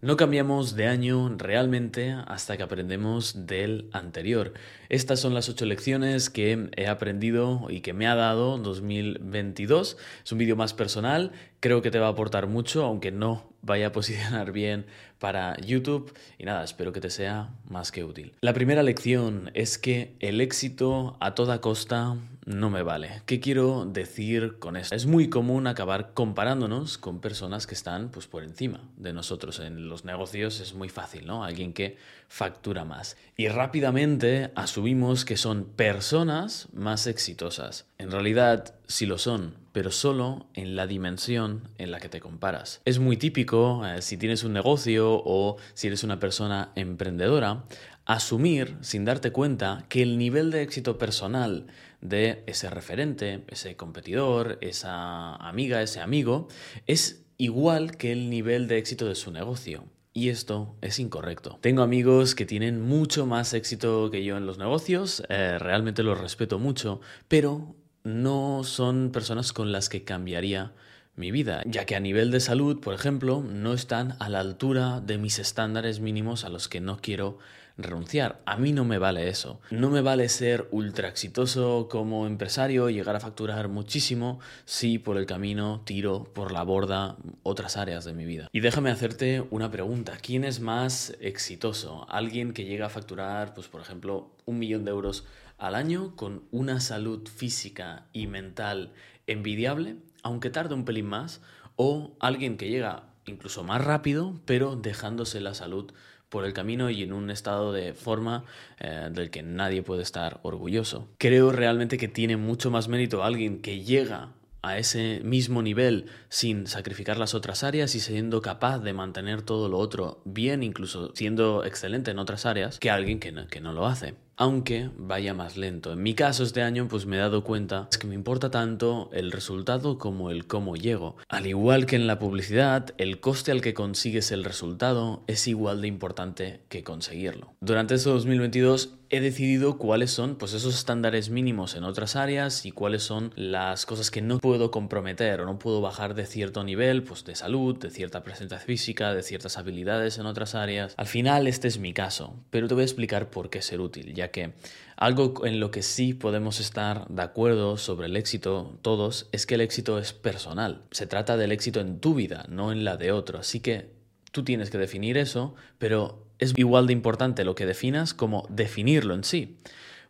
No cambiamos de año realmente hasta que aprendemos del anterior. Estas son las ocho lecciones que he aprendido y que me ha dado 2022. Es un vídeo más personal, creo que te va a aportar mucho, aunque no vaya a posicionar bien para YouTube. Y nada, espero que te sea más que útil. La primera lección es que el éxito a toda costa no me vale. ¿Qué quiero decir con esto? Es muy común acabar comparándonos con personas que están pues, por encima de nosotros. En los negocios es muy fácil, ¿no? Alguien que factura más. Y rápidamente asumimos que son personas más exitosas. En realidad, sí lo son, pero solo en la dimensión en la que te comparas. Es muy típico, eh, si tienes un negocio o si eres una persona emprendedora, asumir, sin darte cuenta, que el nivel de éxito personal de ese referente, ese competidor, esa amiga, ese amigo, es igual que el nivel de éxito de su negocio. Y esto es incorrecto. Tengo amigos que tienen mucho más éxito que yo en los negocios, eh, realmente los respeto mucho, pero no son personas con las que cambiaría mi vida, ya que a nivel de salud, por ejemplo, no están a la altura de mis estándares mínimos a los que no quiero renunciar. A mí no me vale eso. No me vale ser ultra exitoso como empresario y llegar a facturar muchísimo si por el camino tiro por la borda otras áreas de mi vida. Y déjame hacerte una pregunta. ¿Quién es más exitoso? ¿Alguien que llega a facturar, pues por ejemplo, un millón de euros al año con una salud física y mental envidiable, aunque tarde un pelín más? ¿O alguien que llega incluso más rápido, pero dejándose la salud por el camino y en un estado de forma eh, del que nadie puede estar orgulloso. Creo realmente que tiene mucho más mérito alguien que llega a ese mismo nivel sin sacrificar las otras áreas y siendo capaz de mantener todo lo otro bien, incluso siendo excelente en otras áreas, que alguien que que no lo hace aunque vaya más lento. En mi caso este año pues me he dado cuenta que me importa tanto el resultado como el cómo llego. Al igual que en la publicidad, el coste al que consigues el resultado es igual de importante que conseguirlo. Durante este 2022 he decidido cuáles son pues esos estándares mínimos en otras áreas y cuáles son las cosas que no puedo comprometer o no puedo bajar de cierto nivel, pues de salud, de cierta presencia física, de ciertas habilidades en otras áreas. Al final este es mi caso, pero te voy a explicar por qué ser útil, que algo en lo que sí podemos estar de acuerdo sobre el éxito todos es que el éxito es personal. Se trata del éxito en tu vida, no en la de otro. Así que tú tienes que definir eso, pero es igual de importante lo que definas como definirlo en sí.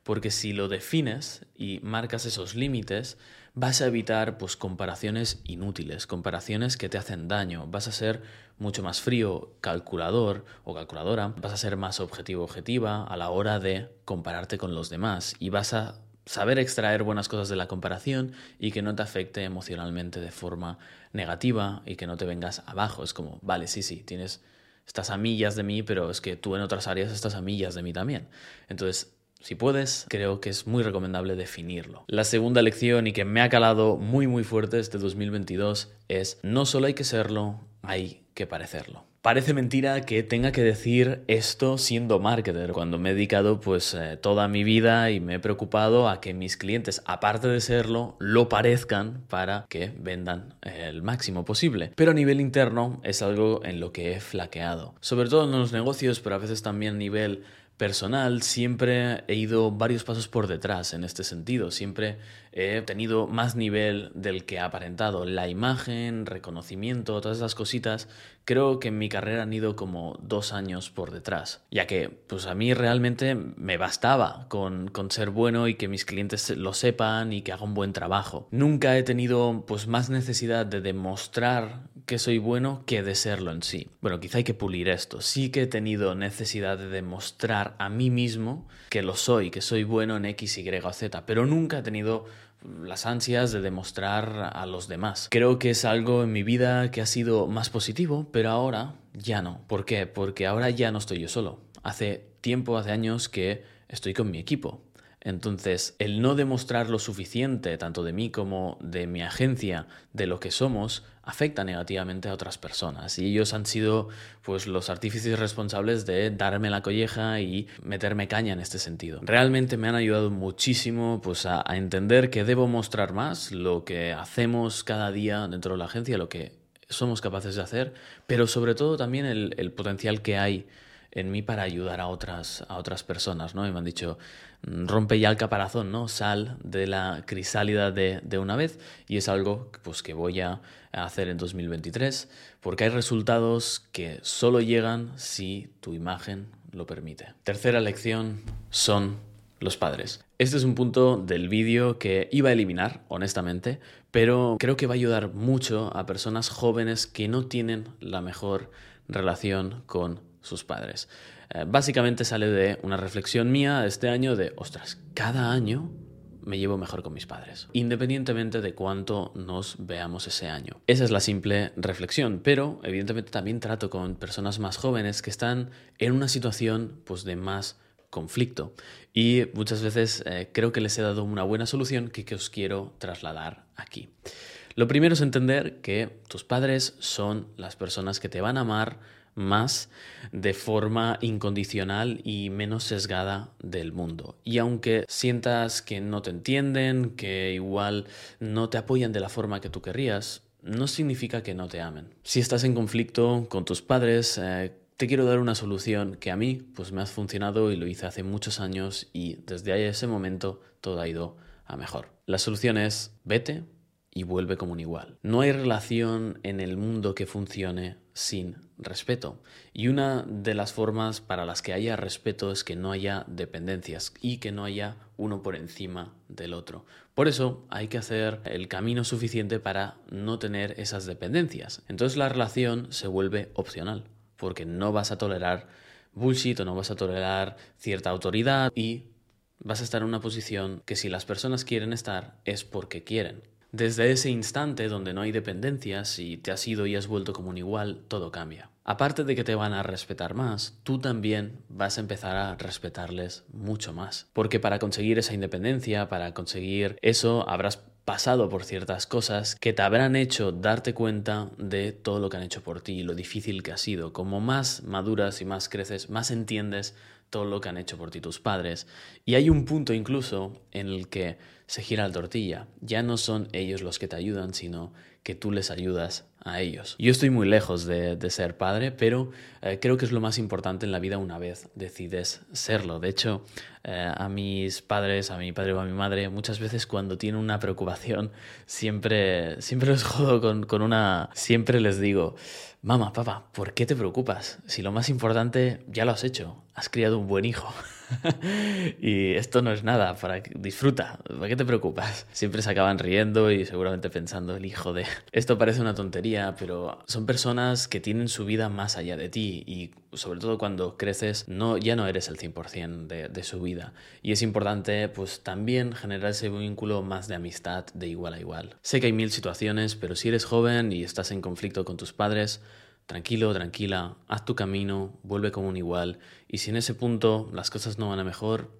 Porque si lo defines y marcas esos límites, vas a evitar pues, comparaciones inútiles, comparaciones que te hacen daño, vas a ser mucho más frío, calculador o calculadora, vas a ser más objetivo objetiva a la hora de compararte con los demás y vas a saber extraer buenas cosas de la comparación y que no te afecte emocionalmente de forma negativa y que no te vengas abajo. Es como, vale, sí, sí, tienes estás a millas de mí, pero es que tú en otras áreas estás a millas de mí también. Entonces, si puedes, creo que es muy recomendable definirlo. La segunda lección y que me ha calado muy muy fuerte este 2022 es no solo hay que serlo, hay que parecerlo. Parece mentira que tenga que decir esto siendo marketer, cuando me he dedicado pues eh, toda mi vida y me he preocupado a que mis clientes, aparte de serlo, lo parezcan para que vendan el máximo posible. Pero a nivel interno es algo en lo que he flaqueado, sobre todo en los negocios, pero a veces también a nivel personal siempre he ido varios pasos por detrás en este sentido. Siempre he tenido más nivel del que ha aparentado. La imagen, reconocimiento, todas esas cositas, creo que en mi carrera han ido como dos años por detrás. Ya que, pues a mí realmente me bastaba con, con ser bueno y que mis clientes lo sepan y que haga un buen trabajo. Nunca he tenido pues más necesidad de demostrar que soy bueno que de serlo en sí. Bueno, quizá hay que pulir esto. Sí que he tenido necesidad de demostrar a mí mismo que lo soy, que soy bueno en X, Y o Z, pero nunca he tenido las ansias de demostrar a los demás. Creo que es algo en mi vida que ha sido más positivo, pero ahora ya no. ¿Por qué? Porque ahora ya no estoy yo solo. Hace tiempo, hace años que estoy con mi equipo. Entonces, el no demostrar lo suficiente, tanto de mí como de mi agencia, de lo que somos, afecta negativamente a otras personas. Y ellos han sido pues los artífices responsables de darme la colleja y meterme caña en este sentido. Realmente me han ayudado muchísimo pues a, entender que debo mostrar más lo que hacemos cada día dentro de la agencia, lo que somos capaces de hacer, pero sobre todo también el, potencial que hay en mí para ayudar a otras, a otras personas, ¿no? Y me han dicho, rompe ya el caparazón, ¿no? Sal de la crisálida de, de, una vez y es algo pues, que voy a hacer en 2023 porque hay resultados que solo llegan si tu imagen lo permite. Tercera lección son los padres. Este es un punto del vídeo que iba a eliminar, honestamente, pero creo que va a ayudar mucho a personas jóvenes que no tienen la mejor relación con sus padres. Eh, básicamente sale de una reflexión mía este año de, ostras, cada año me llevo mejor con mis padres, independientemente de cuánto nos veamos ese año. Esa es la simple reflexión, pero evidentemente también trato con personas más jóvenes que están en una situación pues de más conflicto y muchas veces eh, creo que les he dado una buena solución que, que os quiero trasladar aquí. Lo primero es entender que tus padres son las personas que te van a amar más de forma incondicional y menos sesgada del mundo. Y aunque sientas que no te entienden, que igual no te apoyan de la forma que tú querrías, no significa que no te amen. Si estás en conflicto con tus padres, eh, te quiero dar una solución que a mí pues me ha funcionado y lo hice hace muchos años y desde ese momento todo ha ido a mejor. La solución es vete y vuelve como un igual. No hay relación en el mundo que funcione sin respeto. Y una de las formas para las que haya respeto es que no haya dependencias y que no haya uno por encima del otro. Por eso hay que hacer el camino suficiente para no tener esas dependencias. Entonces la relación se vuelve opcional porque no vas a tolerar bullshit o no vas a tolerar cierta autoridad y vas a estar en una posición que si las personas quieren estar es porque quieren. Desde ese instante donde no hay dependencias y te has ido y has vuelto como un igual, todo cambia. Aparte de que te van a respetar más, tú también vas a empezar a respetarles mucho más. Porque para conseguir esa independencia, para conseguir eso, habrás pasado por ciertas cosas que te habrán hecho darte cuenta de todo lo que han hecho por ti y lo difícil que ha sido. Como más maduras y más creces, más entiendes todo lo que han hecho por ti tus padres. Y hay un punto incluso en el que se gira la tortilla. Ya no son ellos los que te ayudan, sino que tú les ayudas a ellos. Yo estoy muy lejos de, ser padre, pero eh, creo que es lo más importante en la vida una vez decides serlo. De hecho, eh, a mis padres, a mi padre o a mi madre, muchas veces cuando tienen una preocupación, siempre, siempre los jodo con, con una... Siempre les digo, mamá, papá, ¿por qué te preocupas? Si lo más importante ya lo has hecho, has criado un buen hijo. y esto no es nada, para disfruta, ¿para qué te preocupas? Siempre se acaban riendo y seguramente pensando, el hijo de... Esto parece una tontería, pero son personas que tienen su vida más allá de ti y sobre todo cuando creces no, ya no eres el 100% de, de su vida. Y es importante pues también generar ese vínculo más de amistad de igual a igual. Sé que hay mil situaciones, pero si eres joven y estás en conflicto con tus padres, Tranquilo, tranquila, haz tu camino, vuelve como un igual, y si en ese punto las cosas no van a mejor,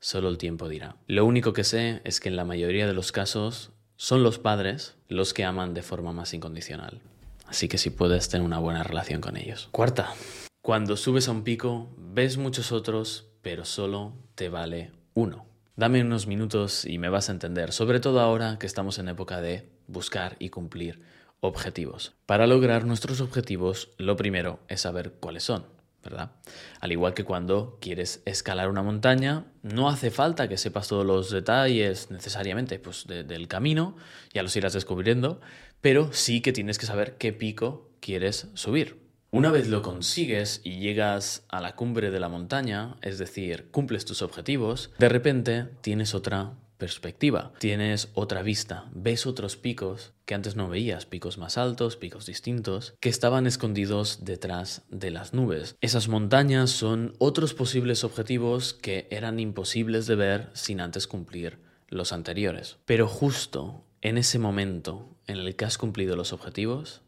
solo el tiempo dirá. Lo único que sé es que en la mayoría de los casos son los padres los que aman de forma más incondicional. Así que si puedes tener una buena relación con ellos. Cuarta, cuando subes a un pico, ves muchos otros, pero solo te vale uno. Dame unos minutos y me vas a entender, sobre todo ahora que estamos en época de buscar y cumplir objetivos. Para lograr nuestros objetivos, lo primero es saber cuáles son, ¿verdad? Al igual que cuando quieres escalar una montaña, no hace falta que sepas todos los detalles necesariamente pues, del camino, ya los irás descubriendo, pero sí que tienes que saber qué pico quieres subir. Una vez lo consigues y llegas a la cumbre de la montaña, es decir, cumples tus objetivos, de repente tienes otra perspectiva, tienes otra vista, ves otros picos que antes no veías, picos más altos, picos distintos, que estaban escondidos detrás de las nubes. Esas montañas son otros posibles objetivos que eran imposibles de ver sin antes cumplir los anteriores. Pero justo en ese momento en el que has cumplido los objetivos,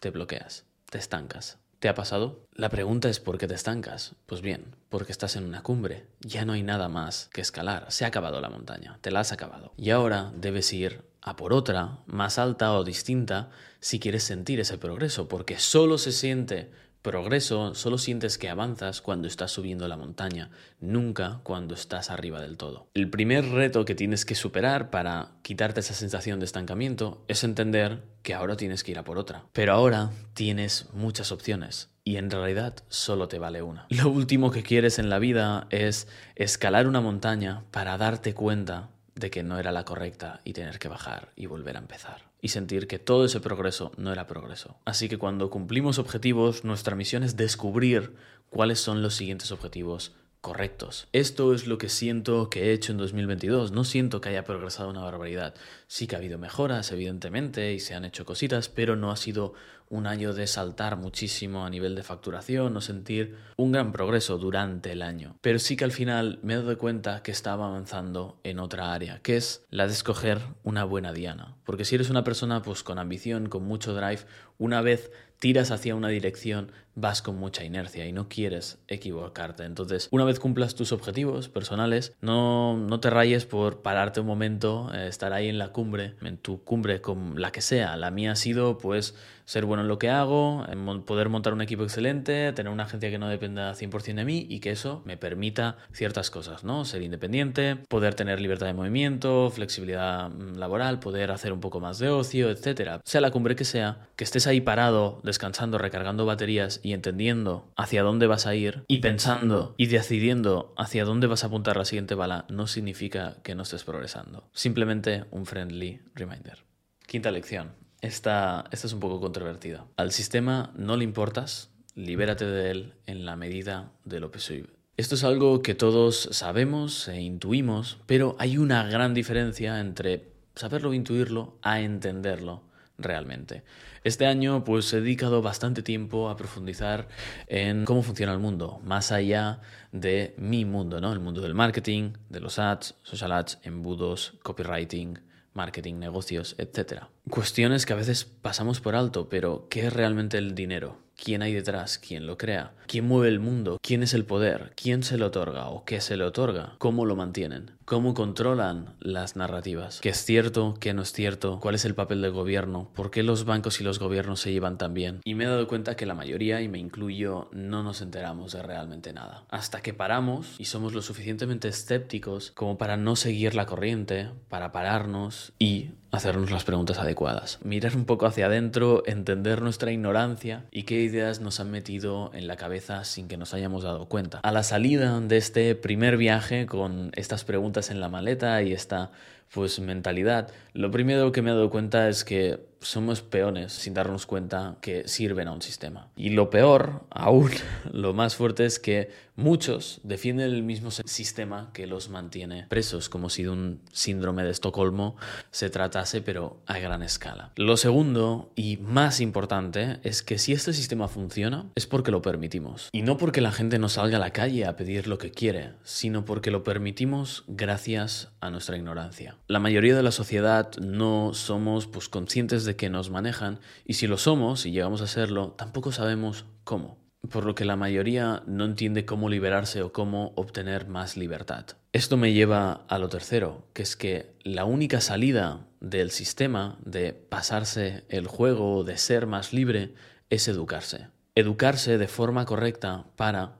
te bloqueas, te estancas, ¿Te ha pasado? La pregunta es ¿por qué te estancas? Pues bien, porque estás en una cumbre, ya no hay nada más que escalar, se ha acabado la montaña, te la has acabado. Y ahora debes ir a por otra, más alta o distinta, si quieres sentir ese progreso, porque solo se siente progreso, solo sientes que avanzas cuando estás subiendo la montaña, nunca cuando estás arriba del todo. El primer reto que tienes que superar para quitarte esa sensación de estancamiento es entender que ahora tienes que ir a por otra. Pero ahora tienes muchas opciones y en realidad solo te vale una. Lo último que quieres en la vida es escalar una montaña para darte cuenta de que no era la correcta y tener que bajar y volver a empezar. Y sentir que todo ese progreso no era progreso. Así que cuando cumplimos objetivos, nuestra misión es descubrir cuáles son los siguientes objetivos correctos. Esto es lo que siento que he hecho en 2022. No siento que haya progresado una barbaridad. Sí que ha habido mejoras, evidentemente, y se han hecho cositas, pero no ha sido un año de saltar muchísimo a nivel de facturación o sentir un gran progreso durante el año. Pero sí que al final me he dado cuenta que estaba avanzando en otra área, que es la de escoger una buena diana. Porque si eres una persona pues con ambición, con mucho drive, una vez tiras hacia una dirección, vas con mucha inercia y no quieres equivocarte. Entonces, una vez cumplas tus objetivos personales, no, no te rayes por pararte un momento, eh, estar ahí en la cumbre, en tu cumbre, con la que sea. La mía ha sido, pues, ser bueno en lo que hago, poder montar un equipo excelente, tener una agencia que no dependa 100% de mí y que eso me permita ciertas cosas, ¿no? Ser independiente, poder tener libertad de movimiento, flexibilidad mm, laboral, poder hacer un poco más de ocio, etcétera. Sea la cumbre que sea, que estés ahí parado, descansando, recargando baterías entendiendo hacia dónde vas a ir y pensando y decidiendo hacia dónde vas a apuntar la siguiente bala no significa que no estés progresando. Simplemente un friendly reminder. Quinta lección. Esta, esta es un poco controvertida. Al sistema no le importas, libérate de él en la medida de lo posible. Esto es algo que todos sabemos e intuimos, pero hay una gran diferencia entre saberlo e intuirlo a entenderlo realmente. Este año pues he dedicado bastante tiempo a profundizar en cómo funciona el mundo, más allá de mi mundo, ¿no? El mundo del marketing, de los ads, social ads, embudos, copywriting, marketing, negocios, etc. Cuestiones que a veces pasamos por alto, pero ¿qué es realmente el dinero? Quién hay detrás, quién lo crea, quién mueve el mundo, quién es el poder, quién se le otorga o qué se le otorga, cómo lo mantienen, cómo controlan las narrativas, qué es cierto, qué no es cierto, cuál es el papel del gobierno, por qué los bancos y los gobiernos se llevan tan bien. Y me he dado cuenta que la mayoría, y me incluyo, no nos enteramos de realmente nada. Hasta que paramos y somos lo suficientemente escépticos como para no seguir la corriente, para pararnos y hacernos las preguntas adecuadas. Mirar un poco hacia adentro, entender nuestra ignorancia y qué ideas nos han metido en la cabeza sin que nos hayamos dado cuenta. A la salida de este primer viaje con estas preguntas en la maleta y esta pues mentalidad, lo primero que me he dado cuenta es que somos peones sin darnos cuenta que sirven a un sistema. Y lo peor, aún, lo más fuerte es que muchos defienden el mismo sistema que los mantiene presos, como si de un síndrome de Estocolmo se tratase, pero a gran escala. Lo segundo y más importante es que si este sistema funciona es porque lo permitimos. Y no porque la gente no salga a la calle a pedir lo que quiere, sino porque lo permitimos gracias a nuestra ignorancia. La mayoría de la sociedad no somos pues, conscientes de que nos manejan y si lo somos y llegamos a serlo, tampoco sabemos cómo. Por lo que la mayoría no entiende cómo liberarse o cómo obtener más libertad. Esto me lleva a lo tercero, que es que la única salida del sistema de pasarse el juego, de ser más libre, es educarse. Educarse de forma correcta para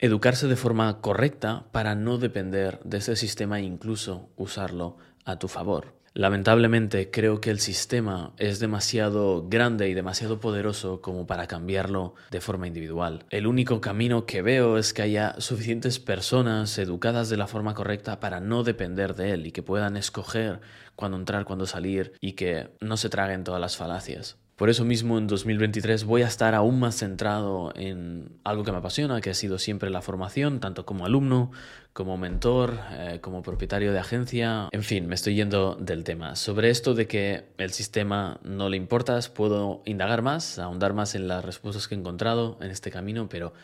educarse de forma correcta para no depender de ese sistema e incluso usarlo a tu favor. Lamentablemente creo que el sistema es demasiado grande y demasiado poderoso como para cambiarlo de forma individual. El único camino que veo es que haya suficientes personas educadas de la forma correcta para no depender de él y que puedan escoger cuándo entrar, cuándo salir y que no se traguen todas las falacias. Por eso mismo en 2023 voy a estar aún más centrado en algo que me apasiona, que ha sido siempre la formación, tanto como alumno, como mentor, eh, como propietario de agencia. En fin, me estoy yendo del tema. Sobre esto de que el sistema no le importas, puedo indagar más, ahondar más en las respuestas que he encontrado en este camino, pero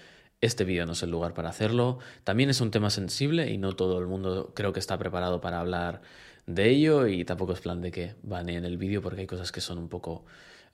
este vídeo no es el lugar para hacerlo. También es un tema sensible y no todo el mundo creo que está preparado para hablar de ello y tampoco es plan de que van en el vídeo porque hay cosas que son un poco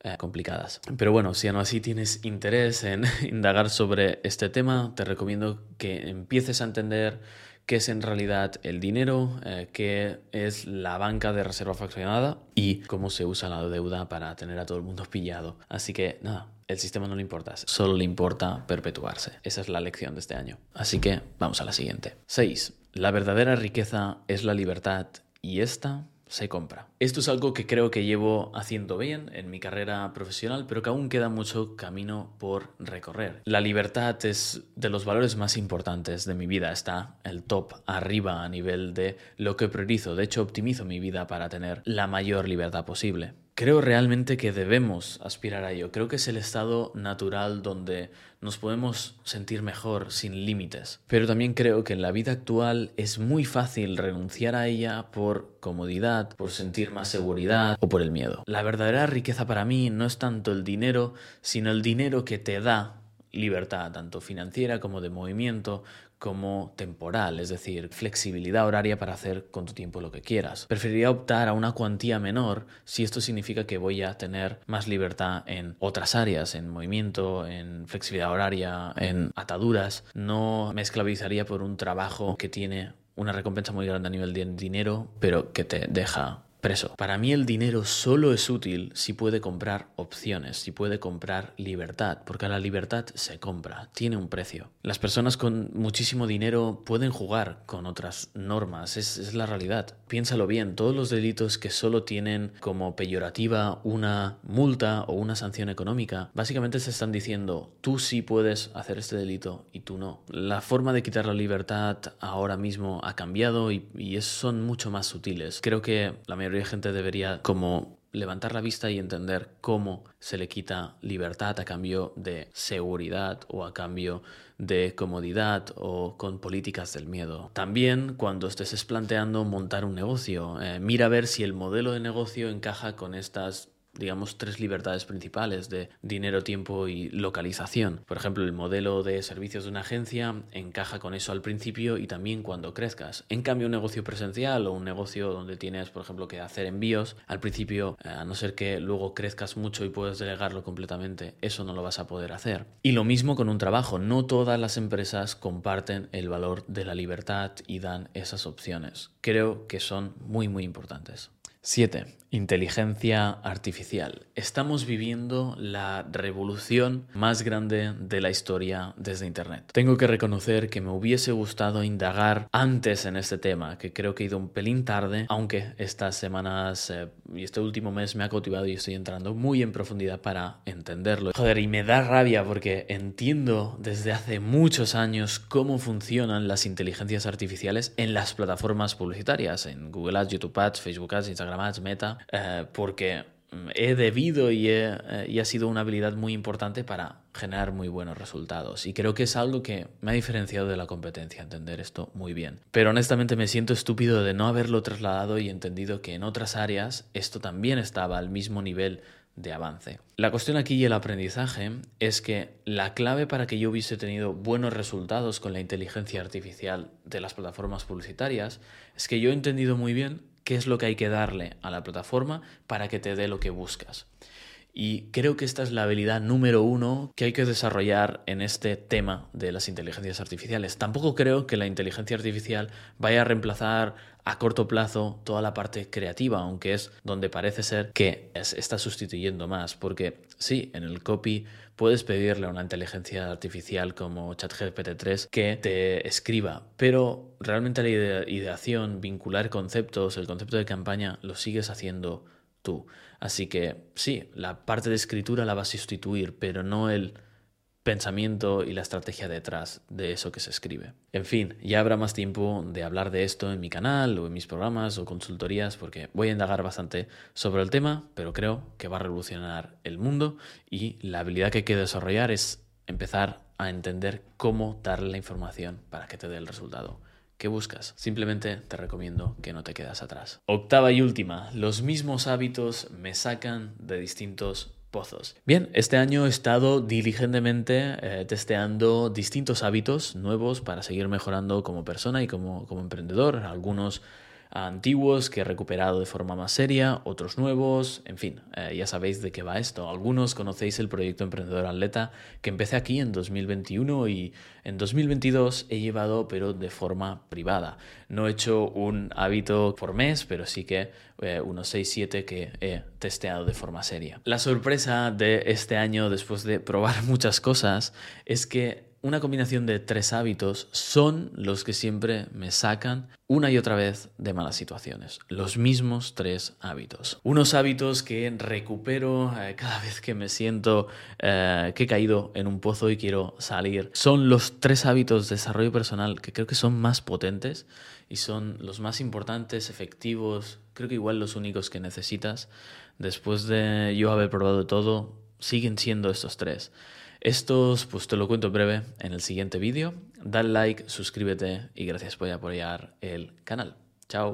eh, complicadas. Pero bueno, si aún así tienes interés en indagar sobre este tema, te recomiendo que empieces a entender qué es en realidad el dinero, eh, qué es la banca de reserva fraccionada y cómo se usa la deuda para tener a todo el mundo pillado. Así que nada, el sistema no le importa, solo le importa perpetuarse. Esa es la lección de este año. Así que vamos a la siguiente. 6. La verdadera riqueza es la libertad y esta se compra. Esto es algo que creo que llevo haciendo bien en mi carrera profesional, pero que aún queda mucho camino por recorrer. La libertad es de los valores más importantes de mi vida, está el top arriba a nivel de lo que priorizo. De hecho, optimizo mi vida para tener la mayor libertad posible. Creo realmente que debemos aspirar a ello. Creo que es el estado natural donde nos podemos sentir mejor sin límites. Pero también creo que en la vida actual es muy fácil renunciar a ella por comodidad, por sentir más seguridad o por el miedo. La verdadera riqueza para mí no es tanto el dinero, sino el dinero que te da libertad, tanto financiera como de movimiento, como temporal, es decir, flexibilidad horaria para hacer con tu tiempo lo que quieras. Preferiría optar a una cuantía menor si esto significa que voy a tener más libertad en otras áreas, en movimiento, en flexibilidad horaria, en ataduras. No me esclavizaría por un trabajo que tiene una recompensa muy grande a nivel de dinero, pero que te deja preso. Para mí el dinero solo es útil si puede comprar opciones, si puede comprar libertad, porque la libertad se compra, tiene un precio. Las personas con muchísimo dinero pueden jugar con otras normas, es, la realidad. Piénsalo bien, todos los delitos que solo tienen como peyorativa una multa o una sanción económica, básicamente se están diciendo, tú sí puedes hacer este delito y tú no. La forma de quitar la libertad ahora mismo ha cambiado y, y son mucho más sutiles. Creo que la mayoría de gente debería como levantar la vista y entender cómo se le quita libertad a cambio de seguridad o a cambio de comodidad o con políticas del miedo. También cuando estés planteando montar un negocio, eh, mira a ver si el modelo de negocio encaja con estas digamos, tres libertades principales de dinero, tiempo y localización. Por ejemplo, el modelo de servicios de una agencia encaja con eso al principio y también cuando crezcas. En cambio, un negocio presencial o un negocio donde tienes, por ejemplo, que hacer envíos, al principio, eh, a no ser que luego crezcas mucho y puedes delegarlo completamente, eso no lo vas a poder hacer. Y lo mismo con un trabajo. No todas las empresas comparten el valor de la libertad y dan esas opciones. Creo que son muy, muy importantes. 7. Inteligencia artificial. Estamos viviendo la revolución más grande de la historia desde Internet. Tengo que reconocer que me hubiese gustado indagar antes en este tema, que creo que he ido un pelín tarde, aunque estas semanas eh, y este último mes me ha cautivado y estoy entrando muy en profundidad para entenderlo. Joder, y me da rabia porque entiendo desde hace muchos años cómo funcionan las inteligencias artificiales en las plataformas publicitarias, en Google Ads, YouTube Ads, Facebook Ads, Instagram Ads, Meta, eh, porque he debido y, eh, y, ha sido una habilidad muy importante para generar muy buenos resultados. Y creo que es algo que me ha diferenciado de la competencia, entender esto muy bien. Pero honestamente me siento estúpido de no haberlo trasladado y entendido que en otras áreas esto también estaba al mismo nivel de avance. La cuestión aquí y el aprendizaje es que la clave para que yo hubiese tenido buenos resultados con la inteligencia artificial de las plataformas publicitarias es que yo he entendido muy bien qué es lo que hay que darle a la plataforma para que te dé lo que buscas. Y creo que esta es la habilidad número uno que hay que desarrollar en este tema de las inteligencias artificiales. Tampoco creo que la inteligencia artificial vaya a reemplazar a corto plazo toda la parte creativa, aunque es donde parece ser que está sustituyendo más. Porque sí, en el copy puedes pedirle a una inteligencia artificial como ChatGPT-3 que te escriba, pero realmente la ideación, vincular conceptos, el concepto de campaña, lo sigues haciendo tú. Así que sí, la parte de escritura la vas a sustituir, pero no el pensamiento y la estrategia detrás de eso que se escribe. En fin, ya habrá más tiempo de hablar de esto en mi canal o en mis programas o consultorías porque voy a indagar bastante sobre el tema, pero creo que va a revolucionar el mundo y la habilidad que hay que desarrollar es empezar a entender cómo darle la información para que te dé el resultado. ¿Qué buscas? Simplemente te recomiendo que no te quedas atrás. Octava y última, los mismos hábitos me sacan de distintos pozos. Bien, este año he estado diligentemente eh, testeando distintos hábitos nuevos para seguir mejorando como persona y como, como emprendedor. Algunos antiguos que he recuperado de forma más seria, otros nuevos, en fin, eh, ya sabéis de qué va esto. Algunos conocéis el proyecto Emprendedor Atleta que empecé aquí en 2021 y en 2022 he llevado pero de forma privada. No he hecho un hábito por mes, pero sí que eh, unos 6-7 que he testeado de forma seria. La sorpresa de este año, después de probar muchas cosas, es que una combinación de tres hábitos son los que siempre me sacan una y otra vez de malas situaciones. Los mismos tres hábitos. Unos hábitos que recupero eh, cada vez que me siento eh, que he caído en un pozo y quiero salir. Son los tres hábitos de desarrollo personal que creo que son más potentes y son los más importantes, efectivos, creo que igual los únicos que necesitas. Después de yo haber probado todo, siguen siendo estos tres. Estos, pues te lo cuento breve en el siguiente vídeo. Dale like, suscríbete y gracias por apoyar el canal. Chao.